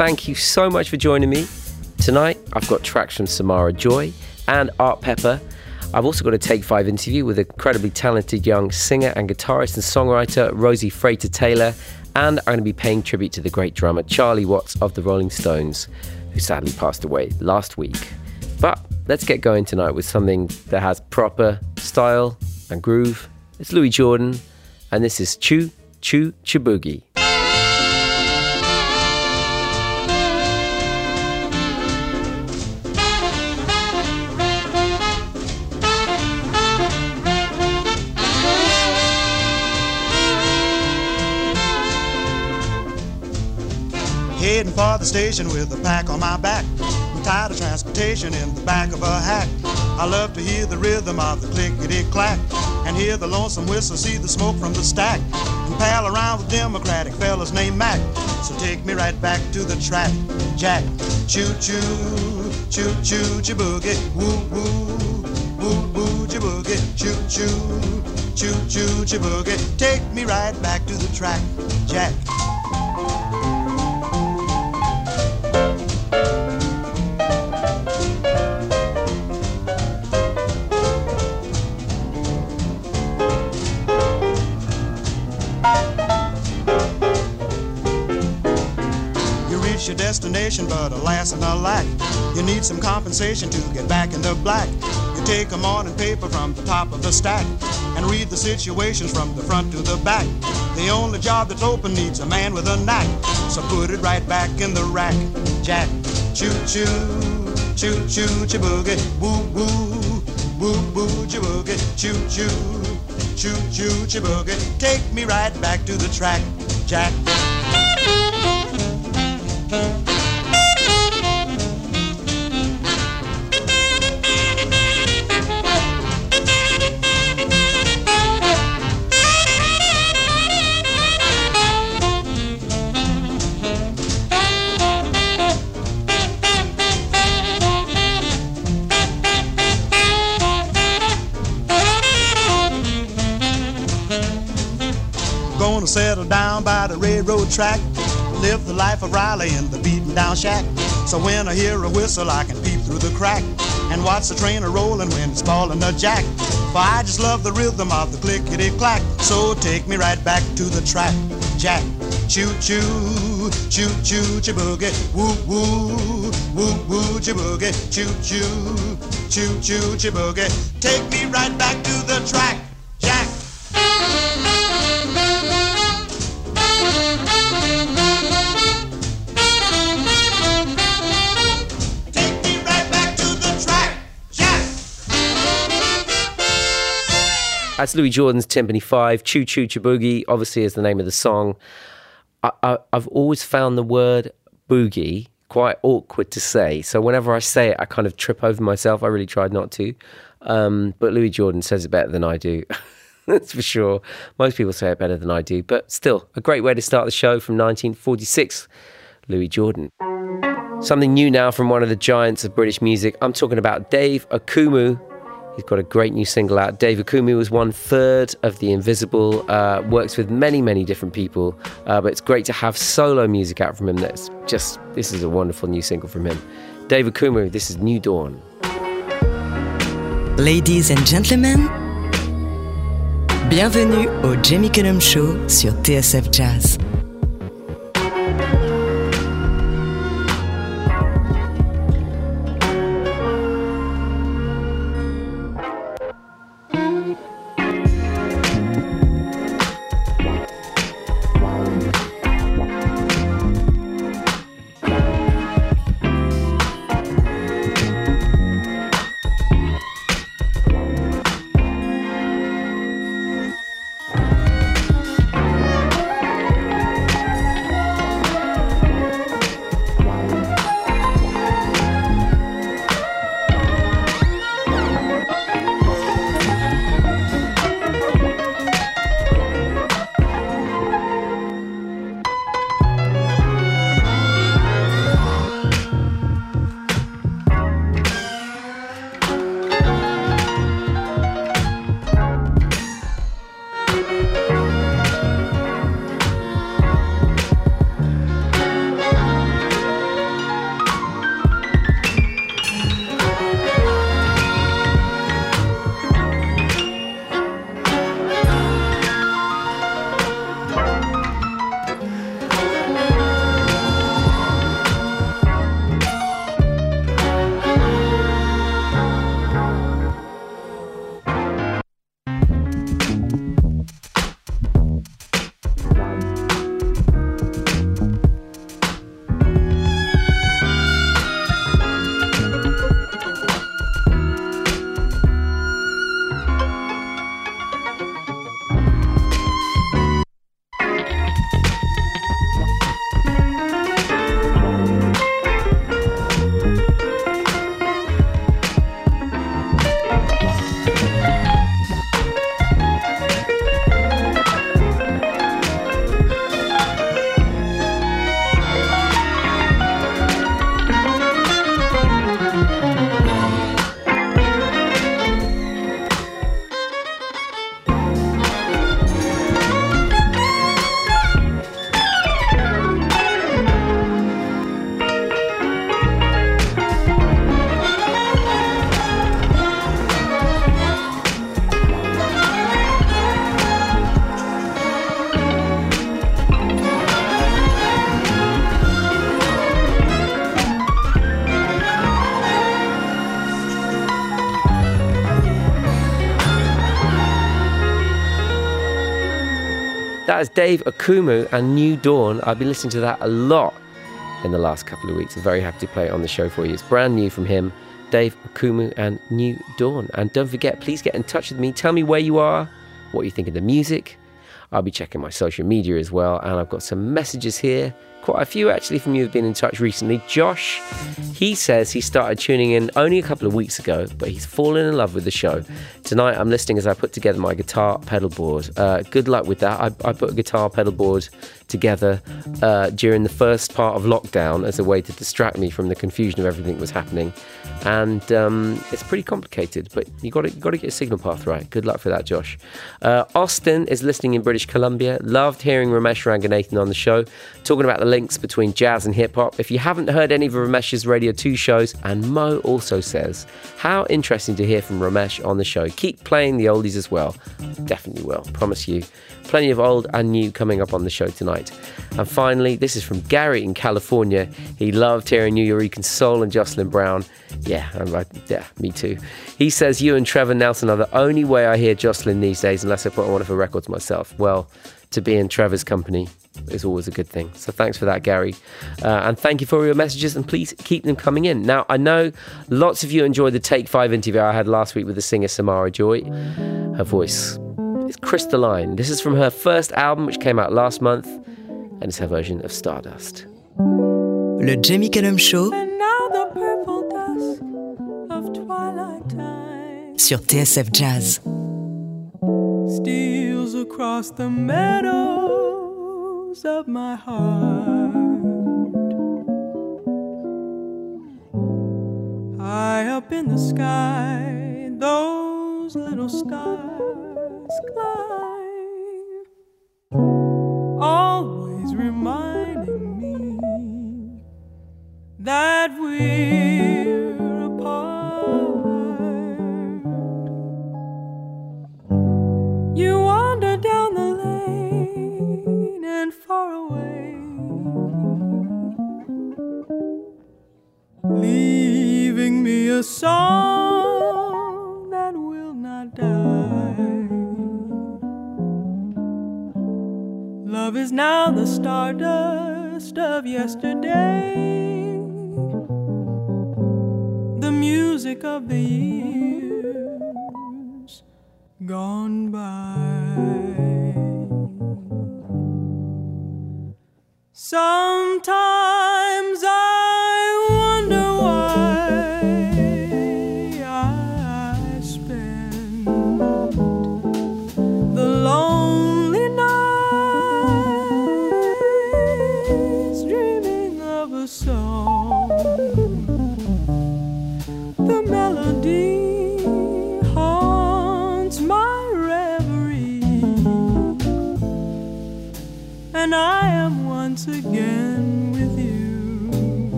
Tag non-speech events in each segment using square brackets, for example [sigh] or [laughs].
thank you so much for joining me. Tonight, I've got tracks from Samara Joy and Art Pepper. I've also got a Take 5 interview with incredibly talented young singer and guitarist and songwriter Rosie Frater Taylor. And I'm going to be paying tribute to the great drummer Charlie Watts of the Rolling Stones, who sadly passed away last week. But let's get going tonight with something that has proper style and groove. It's Louis Jordan, and this is Choo Choo Ch'Boogie. For the station with a pack on my back. I'm tired of transportation in the back of a hack. I love to hear the rhythm of the clickety clack and hear the lonesome whistle, see the smoke from the stack, and pal around with Democratic fellas named Mac. So take me right back to the track, Jack. Choo choo, choo choo, chiboogie, woo woo, woo woo, chiboogie, choo choo, choo choo, chiboogie. Take me right back to the track, Jack. Destination, but alas and alack, you need some compensation to get back in the black. You take a morning paper from the top of the stack and read the situations from the front to the back. The only job that's open needs a man with a knack, so put it right back in the rack, Jack. Choo choo, choo choo, chiboogie, woo woo, woo woo, chiboogie, choo choo, choo choo, chiboogie. Take me right back to the track, Jack. Track live the life of Riley in the beaten down shack. So when I hear a whistle, I can peep through the crack and watch the train a rolling when it's falling a jack. For I just love the rhythm of the clickety clack. So take me right back to the track, Jack. Choo choo, choo choo, chiboogie, woo woo, woo woo, chiboogie, choo choo, choo choo, chiboogie. Take me right back to the track, That's Louis Jordan's Tympany 5, Choo Choo Ch'Boogie, obviously is the name of the song. I, I, I've always found the word boogie quite awkward to say. So whenever I say it, I kind of trip over myself. I really tried not to. Um, but Louis Jordan says it better than I do. [laughs] That's for sure. Most people say it better than I do. But still, a great way to start the show from 1946, Louis Jordan. Something new now from one of the giants of British music. I'm talking about Dave Okumu. Got a great new single out. Dave Okumu was one third of The Invisible, uh, works with many, many different people, uh, but it's great to have solo music out from him. That's just, this is a wonderful new single from him. Dave Okumu, this is New Dawn. Ladies and gentlemen, bienvenue au Jamie Cullum Show sur TSF Jazz. That is Dave Okumu and New Dawn. I've been listening to that a lot in the last couple of weeks. I'm very happy to play it on the show for you. It's brand new from him, Dave Okumu and New Dawn. And don't forget, please get in touch with me. Tell me where you are, what you think of the music. I'll be checking my social media as well. And I've got some messages here quite a few actually from you have been in touch recently. Josh, he says he started tuning in only a couple of weeks ago, but he's fallen in love with the show. Tonight I'm listening as I put together my guitar pedal board. Uh, good luck with that. I, I, put a guitar pedal board together uh, during the first part of lockdown as a way to distract me from the confusion of everything that was happening. And um, it's pretty complicated, but you got to got to get your signal path right. Good luck for that, Josh. Uh, Austin is listening in British Columbia. Loved hearing Romesh Ranganathan on the show, talking about the links between jazz and hip hop. If you haven't heard any of Romesh's Radio 2 shows, and Mo also says, how interesting to hear from Ramesh on the show. Keep playing the oldies as well. Definitely will, promise you. Plenty of old and new coming up on the show tonight. And finally, this is from Gary in California. He loved hearing New Nuyorican Soul and Jocelyn Brown. Yeah, I, yeah, me too. He says, You and Trevor Nelson are the only way I hear Jocelyn these days, unless I put on one of her records myself. Well, to be in Trevor's company is always a good thing. So thanks for that, Gary. Uh, and thank you for your messages, and please keep them coming in. Now, I know lots of you enjoyed the Take 5 interview I had last week with the singer Samara Joy. Her voice is crystalline. This is from her first album, which came out last month, and it's her version of Stardust. Le Jamie Cullum Show sur TSF Jazz. Steals across the of my heart. High up in the sky, those little stars climb, always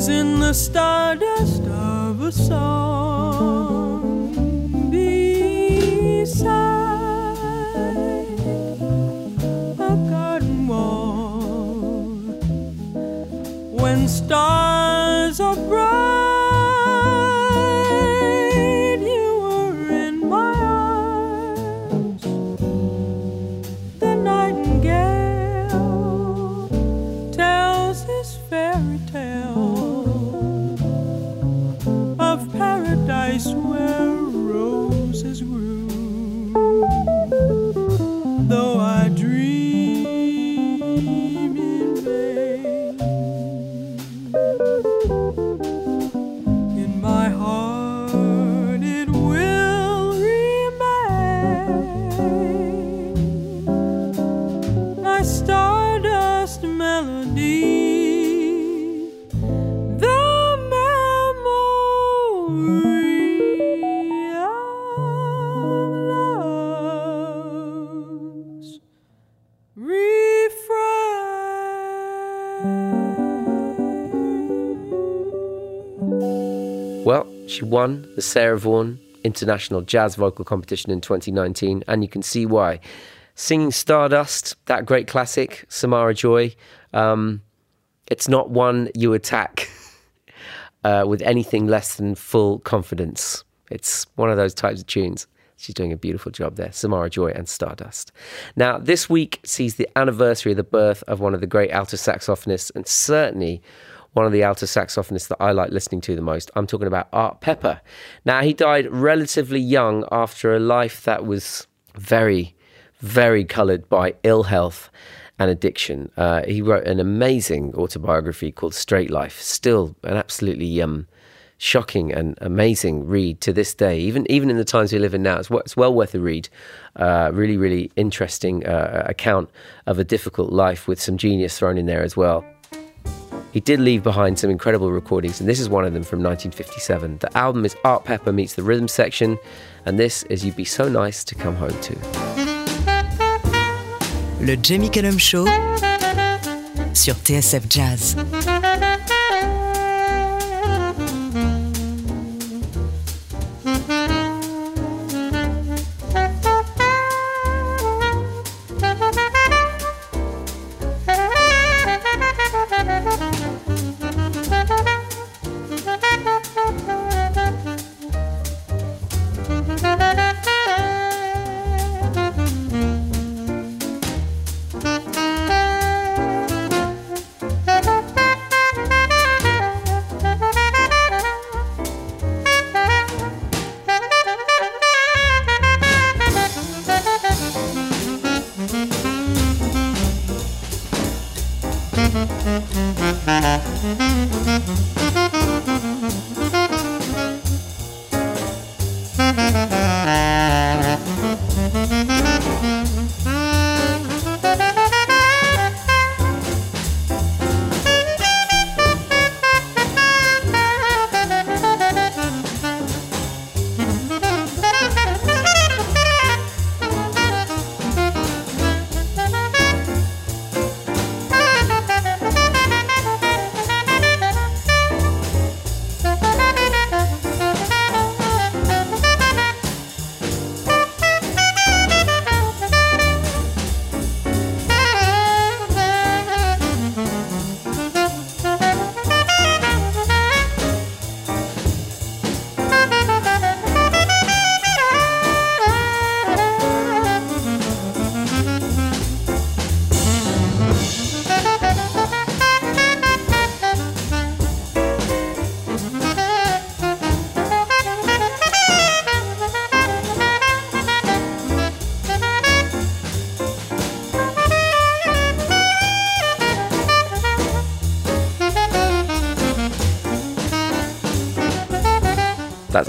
is in the stardust of a song. Beside a garden wall. When stars are won the Sarah Vaughan International Jazz Vocal Competition in 2019, and you can see why. Singing Stardust, that great classic, Samara Joy, um, it's not one you attack [laughs] uh, with anything less than full confidence. It's one of those types of tunes. She's doing a beautiful job there. Samara Joy and Stardust. Now, this week sees the anniversary of the birth of one of the great alto saxophonists, and certainly one of the alto saxophonists that I like listening to the most. I'm talking about Art Pepper. Now, he died relatively young after a life that was very, very coloured by ill health and addiction. Uh, he wrote an amazing autobiography called Straight Life, still an absolutely um, shocking and amazing read to this day. Even even in the times we live in now, it's, it's well worth a read. Uh, really, really interesting uh, account of a difficult life with some genius thrown in there as well. He did leave behind some incredible recordings, and this is one of them from 1957. The album is Art Pepper Meets the Rhythm Section, and this is You'd Be So Nice to Come Home To. Le Jamie Cullum Show sur TSF Jazz.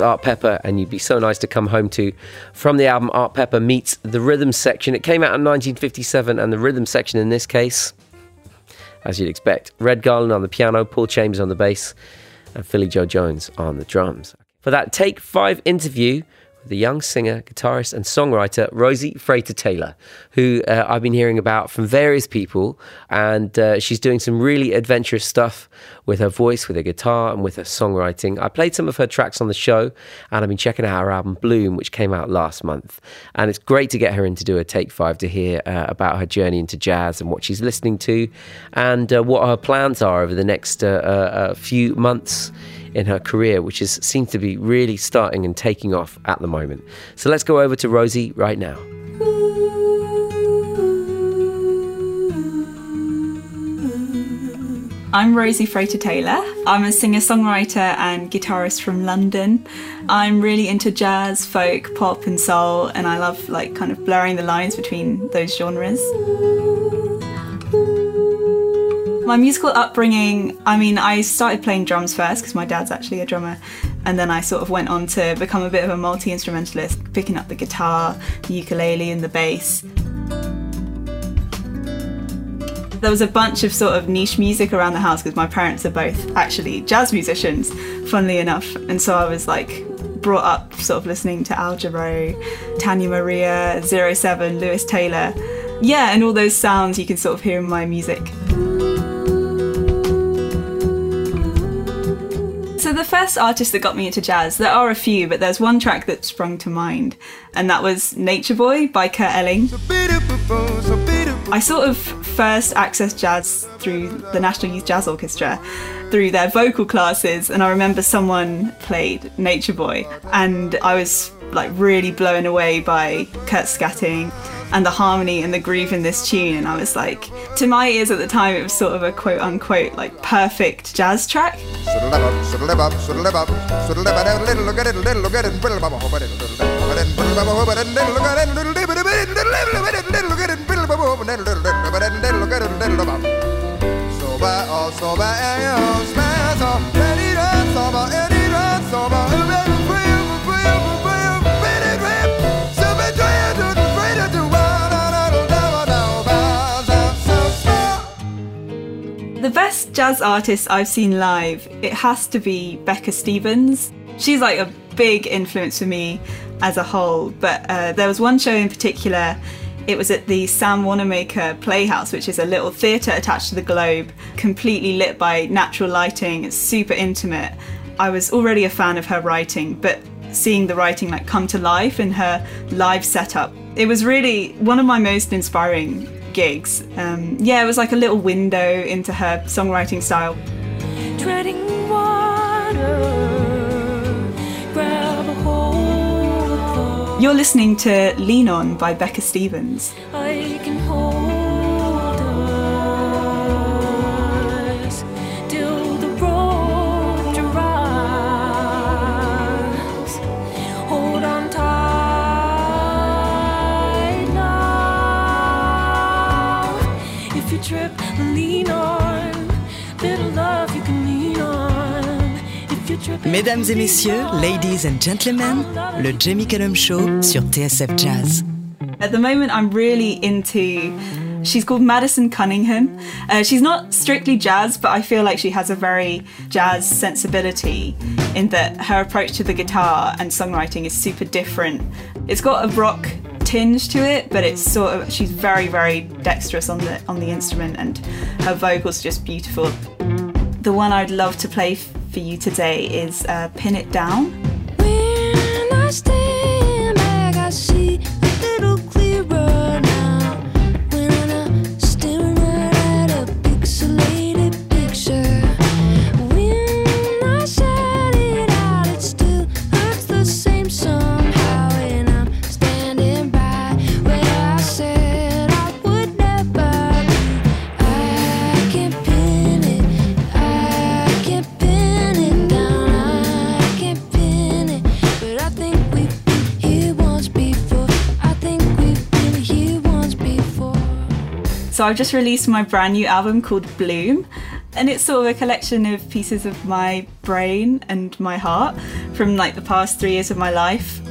Art Pepper, and you'd be so nice to come home to from the album Art Pepper Meets the Rhythm Section. It came out in 1957, and the rhythm section in this case, as you'd expect, Red Garland on the piano, Paul Chambers on the bass, and Philly Joe Jones on the drums. For that Take Five interview, with the young singer, guitarist, and songwriter Rosie Frater Taylor, who uh, I've been hearing about from various people. And uh, she's doing some really adventurous stuff with her voice, with her guitar, and with her songwriting. I played some of her tracks on the show, and I've been checking out her album Bloom, which came out last month. And it's great to get her in to do a take five to hear uh, about her journey into jazz and what she's listening to, and uh, what her plans are over the next uh, uh, few months in her career, which is seems to be really starting and taking off at the moment. So let's go over to Rosie right now. I'm Rosie Frater Taylor. I'm a singer songwriter and guitarist from London. I'm really into jazz, folk, pop, and soul, and I love like kind of blurring the lines between those genres. My musical upbringing, I mean, I started playing drums first because my dad's actually a drummer, and then I sort of went on to become a bit of a multi instrumentalist, picking up the guitar, the ukulele, and the bass. There was a bunch of sort of niche music around the house because my parents are both actually jazz musicians, funnily enough, and so I was like brought up sort of listening to Al Jarreau, Tania Maria, Zero Seven, Lewis Taylor. Yeah, and all those sounds you can sort of hear in my music. So So the first artist that got me into jazz, there are a few, but there's one track that sprung to mind, and that was Nature Boy by Kurt Elling. I sort of first accessed jazz through the National Youth Jazz Orchestra, through their vocal classes, and I remember someone played Nature Boy, and I was like really blown away by Kurt scatting and the harmony and the groove in this tune. And I was like, to my ears at the time, it was sort of a quote unquote like perfect jazz track. Jazz artist I've seen live, it has to be Becca Stevens. She's like a big influence for me as a whole, but uh, there was one show in particular. It was at the Sam Wanamaker Playhouse, which is a little theatre attached to the Globe, completely lit by natural lighting. It's super intimate. I was already a fan of her writing, but seeing the writing like come to life in her live setup, it was really one of my most inspiring gigs. Um, yeah, it was like a little window into her songwriting style. treading water, grab a hold of You're listening to Lean On by Becca Stevens. Mesdames et messieurs, ladies and gentlemen, le Jamie Cullum Show sur TSF Jazz. At the moment, I'm really into. She's called Madison Cunningham. Uh, she's not strictly jazz, but I feel like she has a very jazz sensibility in that her approach to the guitar and songwriting is super different. It's got a rock tinge to it, but it's sort of she's very very dexterous on the on the instrument, and her vocals just beautiful. The one I'd love to play for you today is uh, "Pin It Down." So I've just released my brand new album called Bloom, and it's sort of a collection of pieces of my brain and my heart from like the past three years of my life.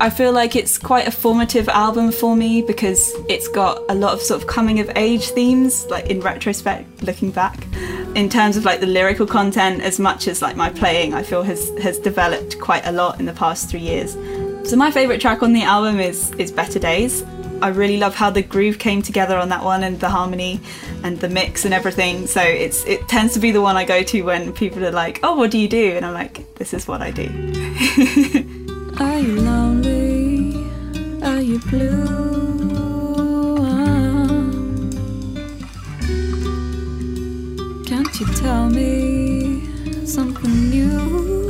I feel like it's quite a formative album for me because it's got a lot of sort of coming of age themes, like in retrospect, looking back. In terms of like the lyrical content, as much as like my playing, I feel has has developed quite a lot in the past three years. So my favourite track on the album is is Better Days. I really love how the groove came together on that one and the harmony and the mix and everything. So it's it tends to be the one I go to when people are like, "Oh, what do you do?" and I'm like, "This is what I do." [laughs] Are you lonely? Are you blue? Can't you tell me something new?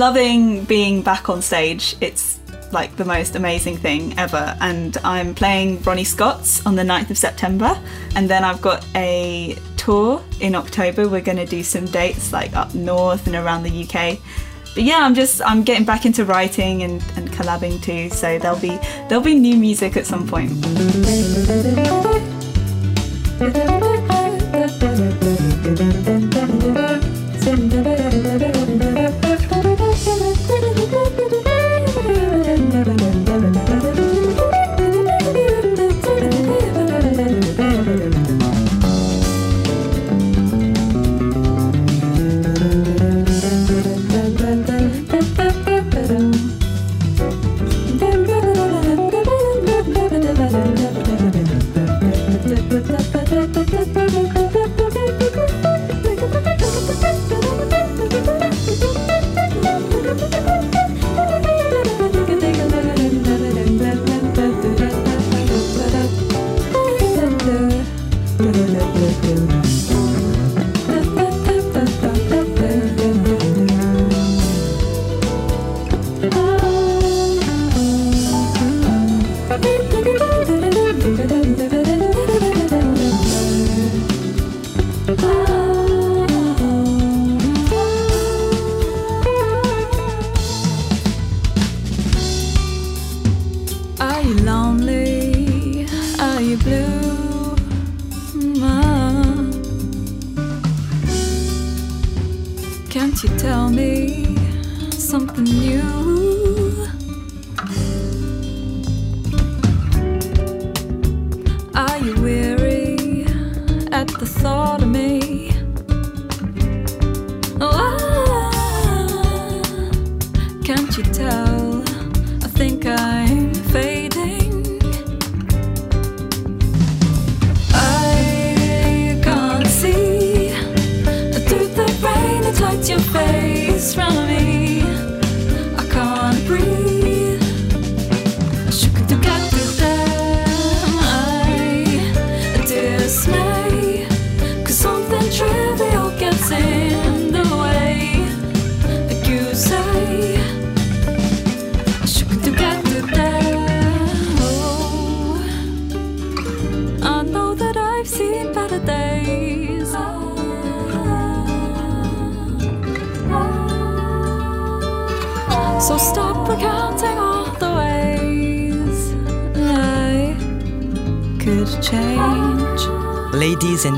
Loving being back on stage. It's like the most amazing thing ever. And I'm playing Ronnie Scott's on the 9th of September. And then I've got a tour in October. We're going to do some dates like up north and around the UK. But yeah, I'm just I'm getting back into writing and, and collabing too. So there'll be there'll be new music at some point.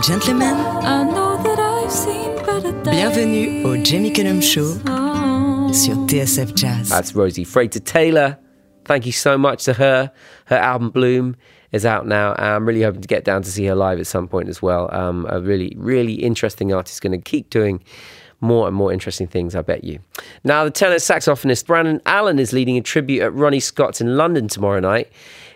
Gentlemen, I know that I've seen better days. bienvenue au Jamie Cullum Show Oh. sur TSF Jazz. That's Rosie Frater Taylor. Thank you so much to her. Her album Bloom is out now. and I'm really hoping to get down to see her live at some point as well. Um, a really, really interesting artist, going to keep doing more and more interesting things, I bet you. Now, the tenor saxophonist Brandon Allen is leading a tribute at Ronnie Scott's in London tomorrow night.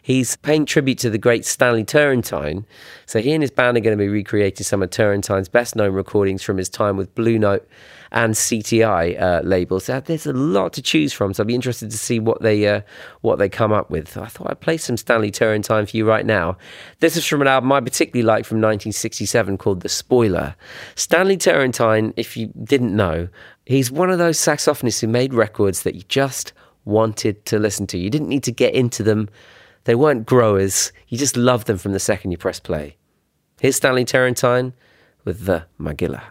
He's paying tribute to the great Stanley Turrentine. So he and his band are going to be recreating some of Turrentine's best known recordings from his time with Blue Note and CTI uh, labels. So there's a lot to choose from. So I'll be interested to see what they uh, what they come up with. I thought I'd play some Stanley Turrentine for you right now. This is from an album I particularly like from 1967 called The Spoiler. Stanley Turrentine, if you didn't know, he's one of those saxophonists who made records that you just wanted to listen to. You didn't need to get into them. They weren't growers. You just loved them from the second you press play. Here's Stanley Turrentine with the Magilla.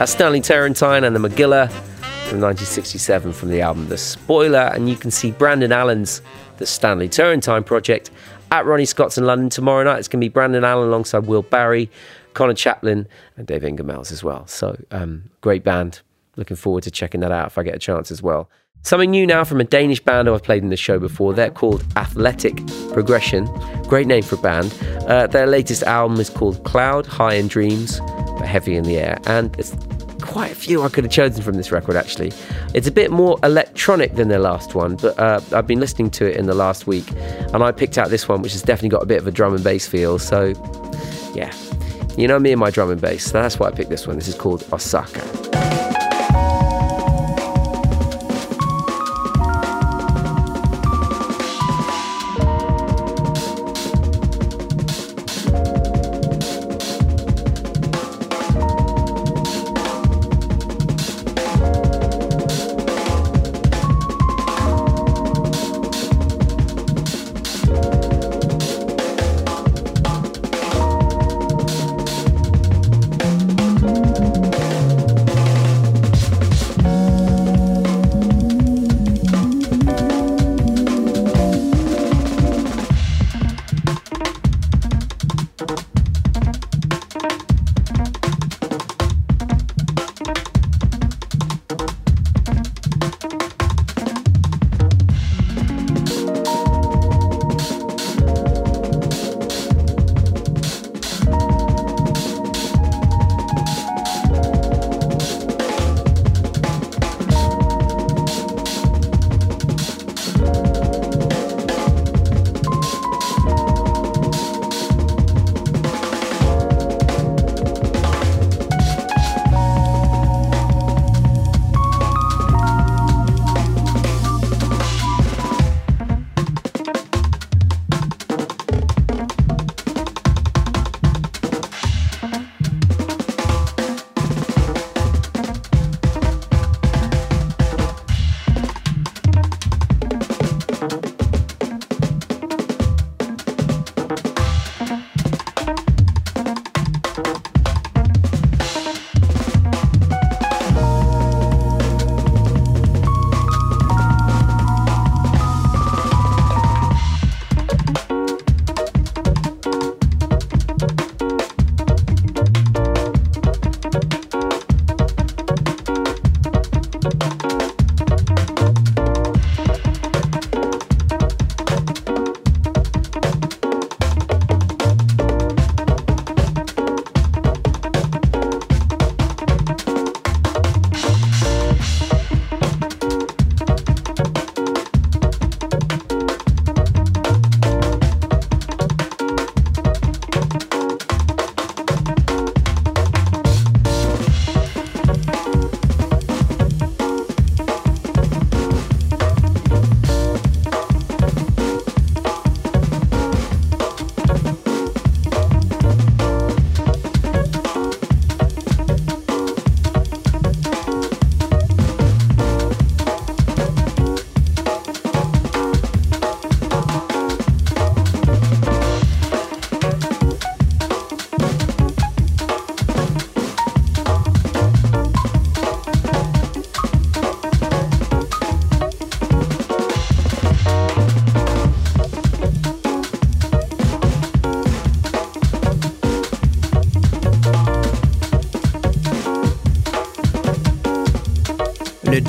That's Stanley Turrentine and the Magilla from 1967 from the album The Spoiler. And you can see Brandon Allen's The Stanley Turrentine Project at Ronnie Scott's in London tomorrow night. It's going to be Brandon Allen alongside Will Barry, Conor Chaplin, and Dave Ingamells as well. So, um, great band. Looking forward to checking that out if I get a chance as well. Something new now from a Danish band I've played in the show before. They're called Athletic Progression. Great name for a band. Uh, their latest album is called Cloud High in Dreams, Heavy in the Air. And there's quite a few I could have chosen from this record actually. It's a bit more electronic than their last one, but uh, I've been listening to it in the last week and I picked out this one, which has definitely got a bit of a drum and bass feel. So, yeah, you know me and my drum and bass. So that's why I picked this one. This is called Osaka.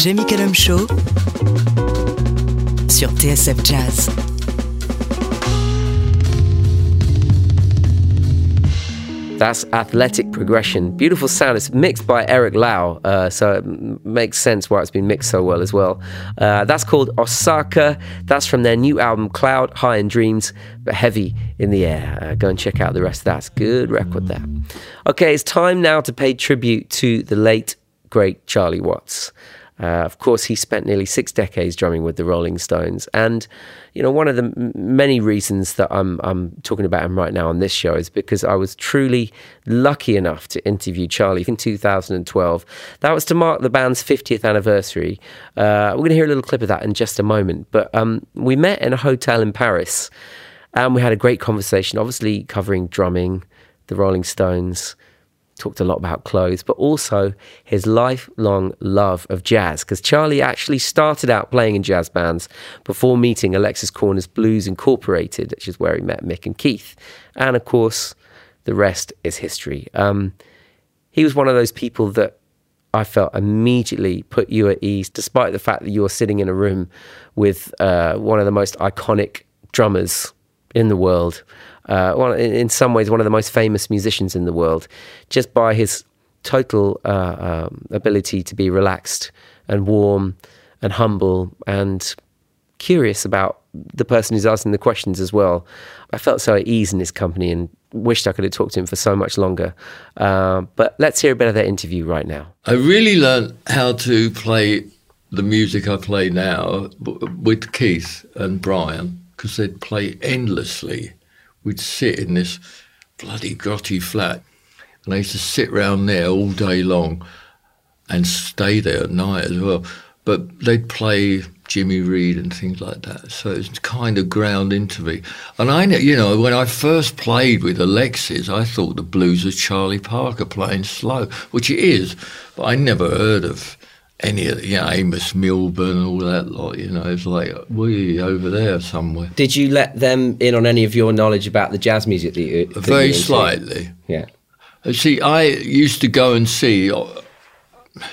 Jamie Cullum Show sur TSF Jazz. That's Athletic Progression. Beautiful sound. It's mixed by Eric Lau, uh, so it makes sense why it's been mixed so well as well. Uh, that's called Osaka. That's from their new album, Cloud High in Dreams, but Heavy in the Air. Uh, go and check out the rest of that. Good record there. Okay, it's time now to pay tribute to the late, great Charlie Watts. Uh, of course, he spent nearly six decades drumming with the Rolling Stones, and you know one of the m- many reasons that I'm I'm talking about him right now on this show is because I was truly lucky enough to interview Charlie in 2012. That was to mark the band's 50th anniversary. Uh, we're going to hear a little clip of that in just a moment, but um, we met in a hotel in Paris, and we had a great conversation. Obviously, covering drumming, the Rolling Stones talked a lot about clothes, but also his lifelong love of jazz. Because Charlie actually started out playing in jazz bands before meeting Alexis Korner's Blues Incorporated, which is where he met Mick and Keith. And of course, the rest is history. Um, he was one of those people that I felt immediately put you at ease, despite the fact that you're sitting in a room with uh, one of the most iconic drummers in the world. Uh, in, in some ways, one of the most famous musicians in the world, just by his total uh, um, ability to be relaxed and warm and humble and curious about the person who's asking the questions as well. I felt so at ease in his company and wished I could have talked to him for so much longer. Uh, but let's hear a bit of that interview right now. I really learned how to play the music I play now with Keith and Brian because they'd play endlessly. We'd sit in this bloody grotty flat and I used to sit round there all day long and stay there at night as well. But they'd play Jimmy Reed and things like that. So it's kind of ground into me. And I you know, when I first played with Alexis, I thought the blues was Charlie Parker playing slow, which it is. But I never heard of any of, you know, Amos Milburn and all that lot. You know, it's like we over there somewhere. Did you let them in on any of your knowledge about the jazz music that you? that Very into? slightly. Yeah. Uh, See, I used to go and see uh,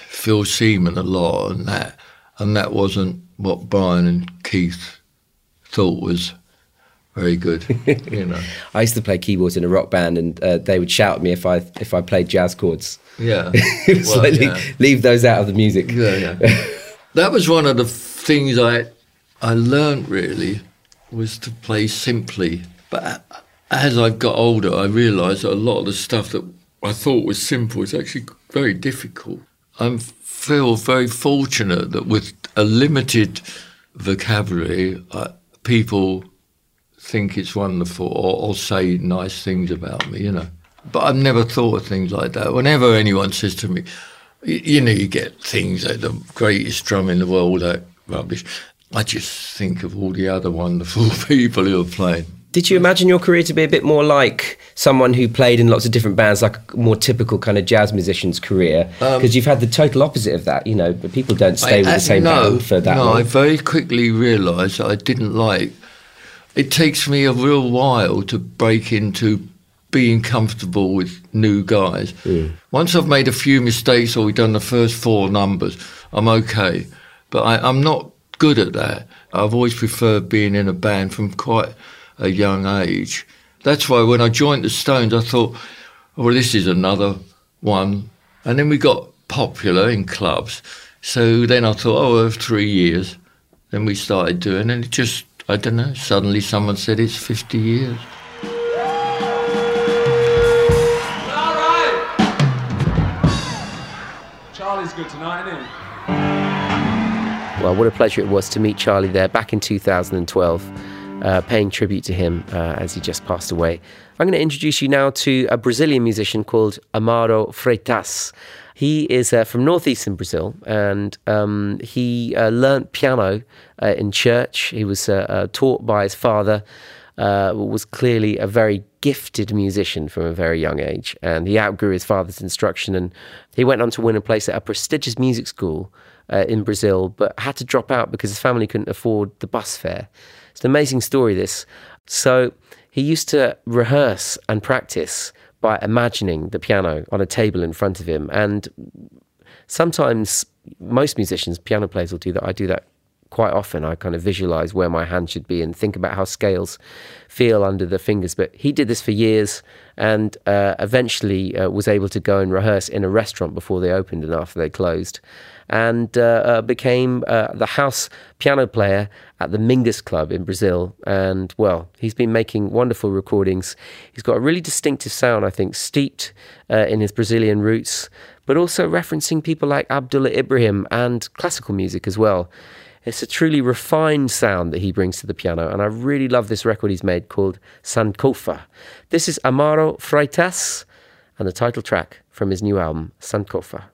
Phil Seaman a lot, and that, and that wasn't what Brian and Keith thought was very good. [laughs] you know, I used to play keyboards in a rock band, and uh, they would shout at me if I if I played jazz chords. yeah. [laughs] it was Well, like yeah. leave, those out of the music. Yeah, yeah. [laughs] that was one of the things I I learned really was to play simply. But as I got older, I realised that a lot of the stuff that I thought was simple is actually very difficult. I feel very fortunate that with a limited vocabulary, uh, people think it's wonderful or, or say nice things about me, you know. But I've never thought of things like that. Whenever anyone says to me, you, you know, you get things like the greatest drum in the world, that rubbish. I just think of all the other wonderful [laughs] people who are playing. Did you imagine your career to be a bit more like someone who played in lots of different bands, like a more typical kind of jazz musician's career? Because you've had the total opposite of that, you know. But people don't stay with Um, the same no, band for that no, long. I very quickly realised I didn't like. It takes me a real while to break into being comfortable with new guys. Once I've made a few mistakes or we've done the first four numbers, I'm okay. But I, I'm not good at that. I've always preferred being in a band from quite a young age. That's why when I joined the Stones, I thought, oh, well, this is another one. And then we got popular in clubs. So then I thought, oh, well, three years. Then we started doing, and it just, I don't know, suddenly someone said it's 50 years. All right. Charlie's good tonight, isn't he? Well, what a pleasure it was to meet Charlie there back in 2012, uh, paying tribute to him uh, as he just passed away. I'm going to introduce you now to a Brazilian musician called Amaro Freitas. He is uh, from northeastern Brazil and um, he uh, learnt piano uh, in church. He was uh, taught by his father, uh, was clearly a very gifted musician from a very young age. And he outgrew his father's instruction and he went on to win a place at a prestigious music school uh, in Brazil, but had to drop out because his family couldn't afford the bus fare. It's an amazing story, this. So he used to rehearse and practice by imagining the piano on a table in front of him. And sometimes most musicians, piano players, will do that. I do that quite often. I kind of visualize where my hand should be and think about how scales feel under the fingers. But he did this for years and uh, eventually uh, was able to go and rehearse in a restaurant before they opened and after they closed. And uh, uh, became uh, the house piano player at the Mingus Club in Brazil. And well, he's been making wonderful recordings. He's got a really distinctive sound, I think, steeped uh, in his Brazilian roots, but also referencing people like Abdullah Ibrahim and classical music as well. It's a truly refined sound that he brings to the piano, and I really love this record he's made called Sankofa. This is Amaro Freitas and the title track from his new album, Sankofa.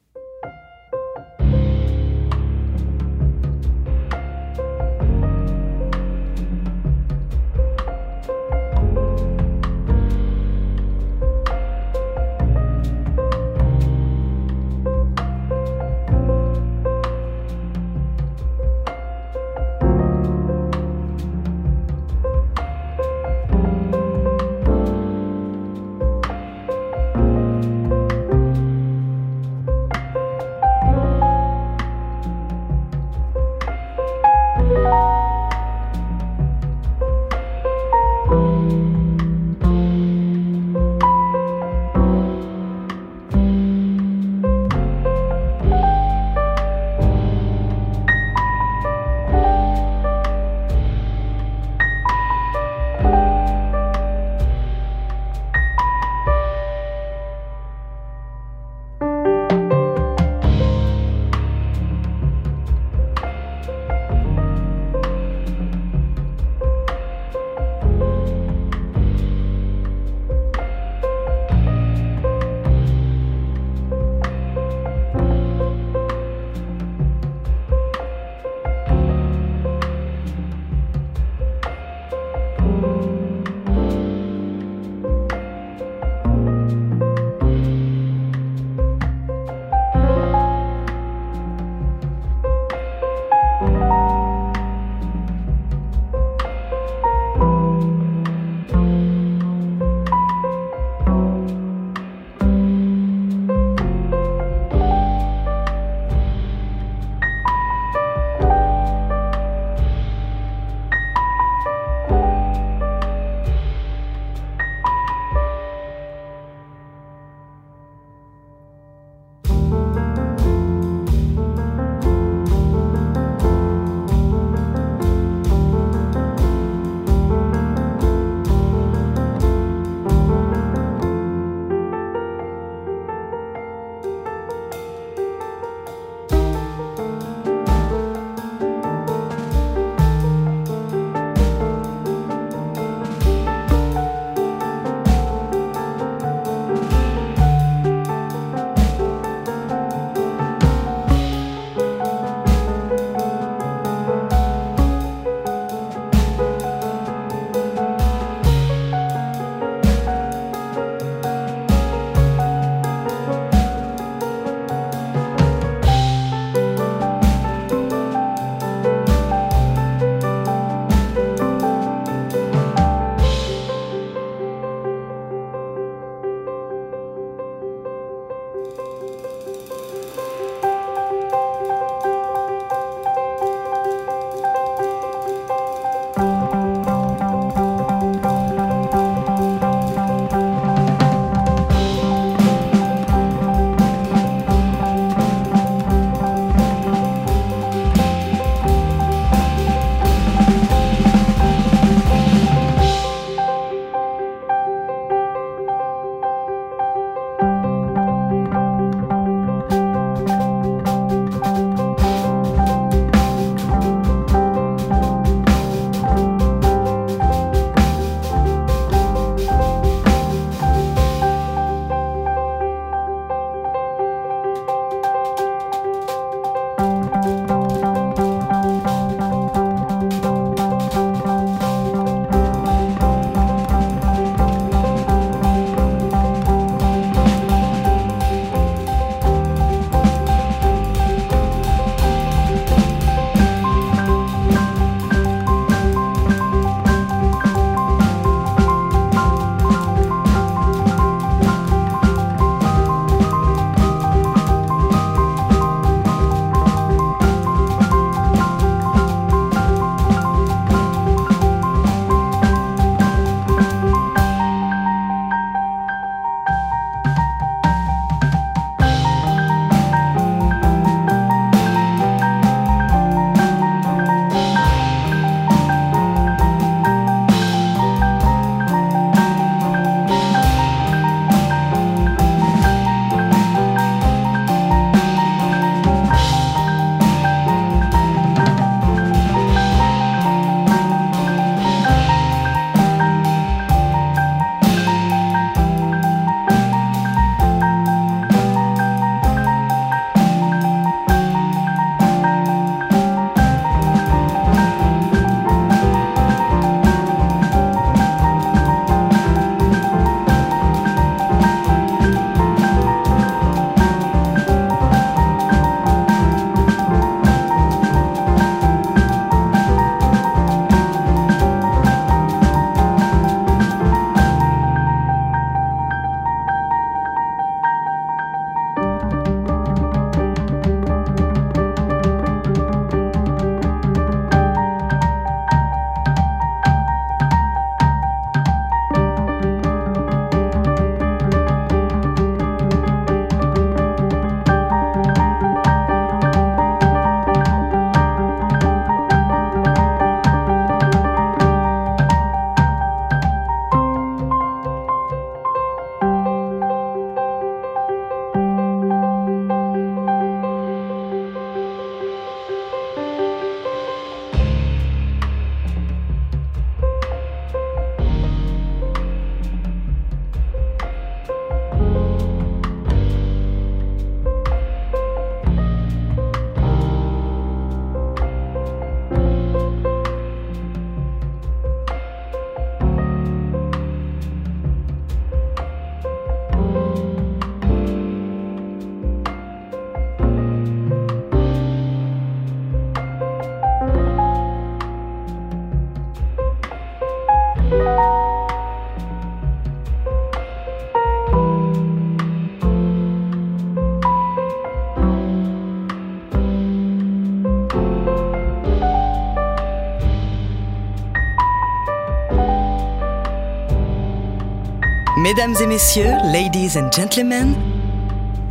Mesdames et messieurs, ladies and gentlemen,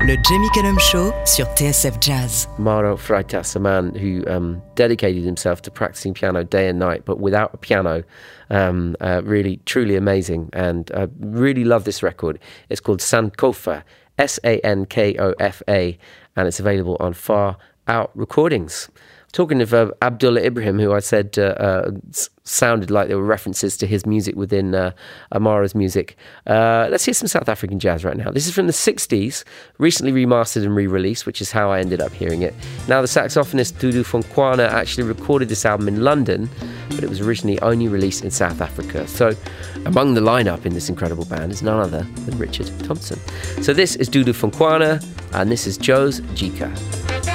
le Jamie Cullum Show sur TSF Jazz. Amaro Freitas, a man who um, dedicated himself to practicing piano day and night, but without a piano. Um, uh, really, truly amazing. And I really love this record. It's called Sankofa, S A N K O F A, and it's available on Far Out Recordings. Talking of uh, Abdullah Ibrahim, who I said uh, uh, sounded like there were references to his music within uh, Amaro's music, uh, let's hear some South African jazz right now. This is from the 60s, recently remastered and re released, which is how I ended up hearing it. Now, the saxophonist Dudu Pukwana actually recorded this album in London, but it was originally only released in South Africa. So, among the lineup in this incredible band is none other than Richard Thompson. So, this is Dudu Pukwana, and this is Joe's Jika.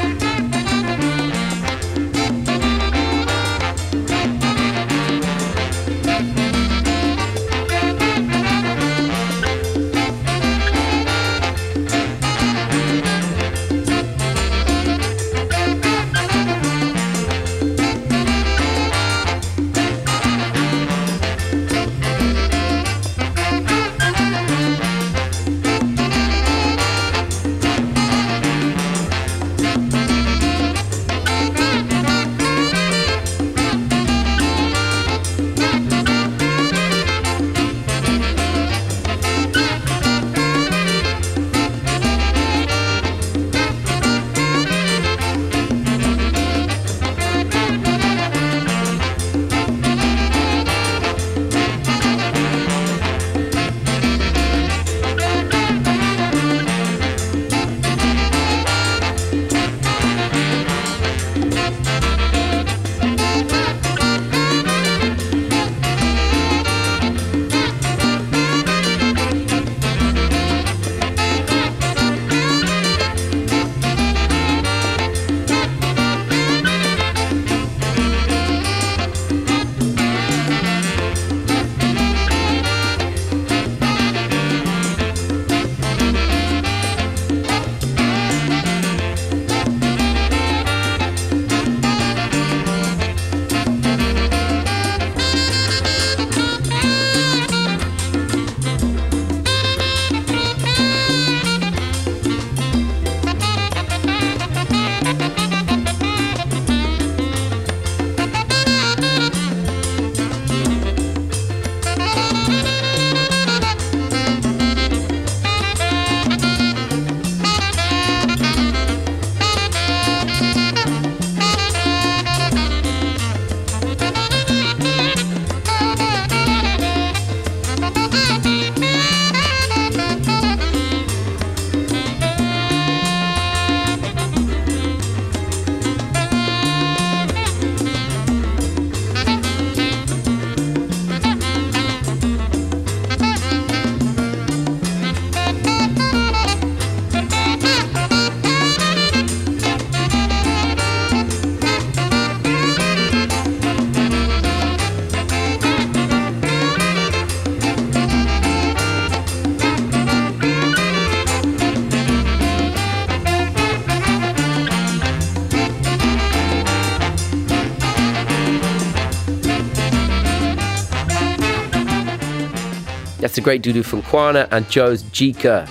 That's the great Dudu Pukwana and Joe's Jika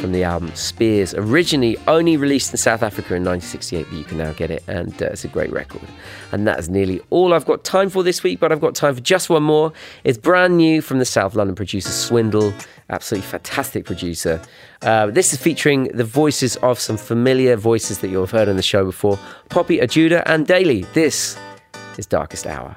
from the album Spears, originally only released in South Africa in 1968, but you can now get it, and uh, it's a great record. And that is nearly all I've got time for this week, but I've got time for just one more. It's brand new from the South London producer Swindle, absolutely fantastic producer. Uh, this is featuring the voices of some familiar voices that you'll have heard on the show before Poppy Ajudha and Daley. This is Darkest Hour.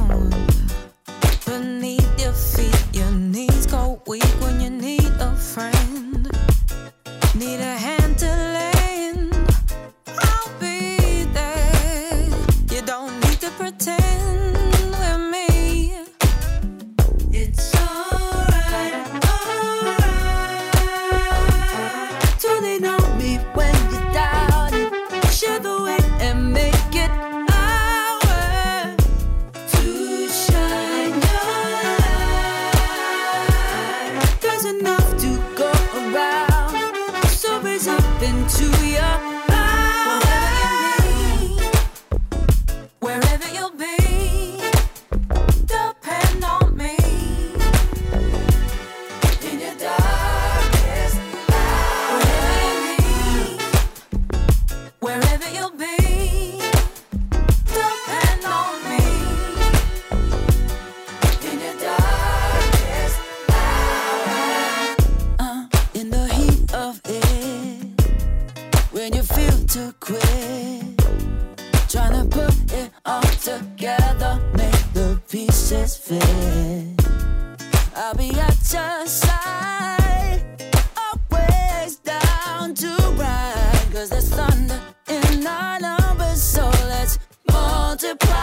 Multiply.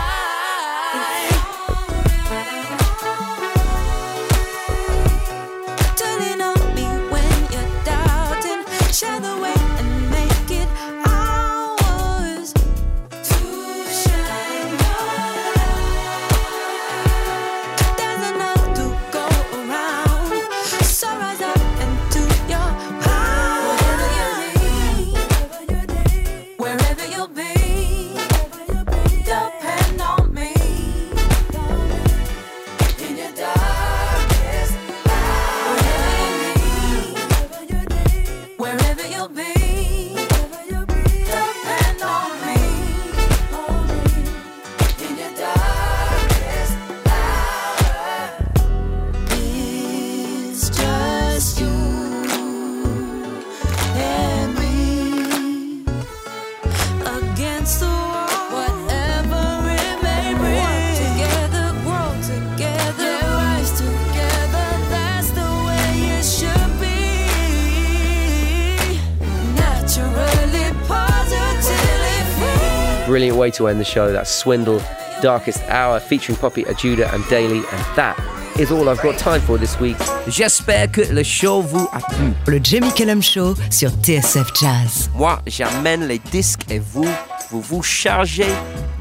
To end the show. That's Swindle, Darkest Hour, featuring Poppy Ajudha and Daley. And that is all I've got time for this week. J'espère que le show vous a plu. Le Jamie Cullum Show sur TSF Jazz. Moi, j'amène les disques et vous, vous vous chargez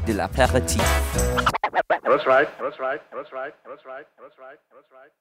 de l'apéritif. That's right. That's right. That's right. That's right. That's right. That's right.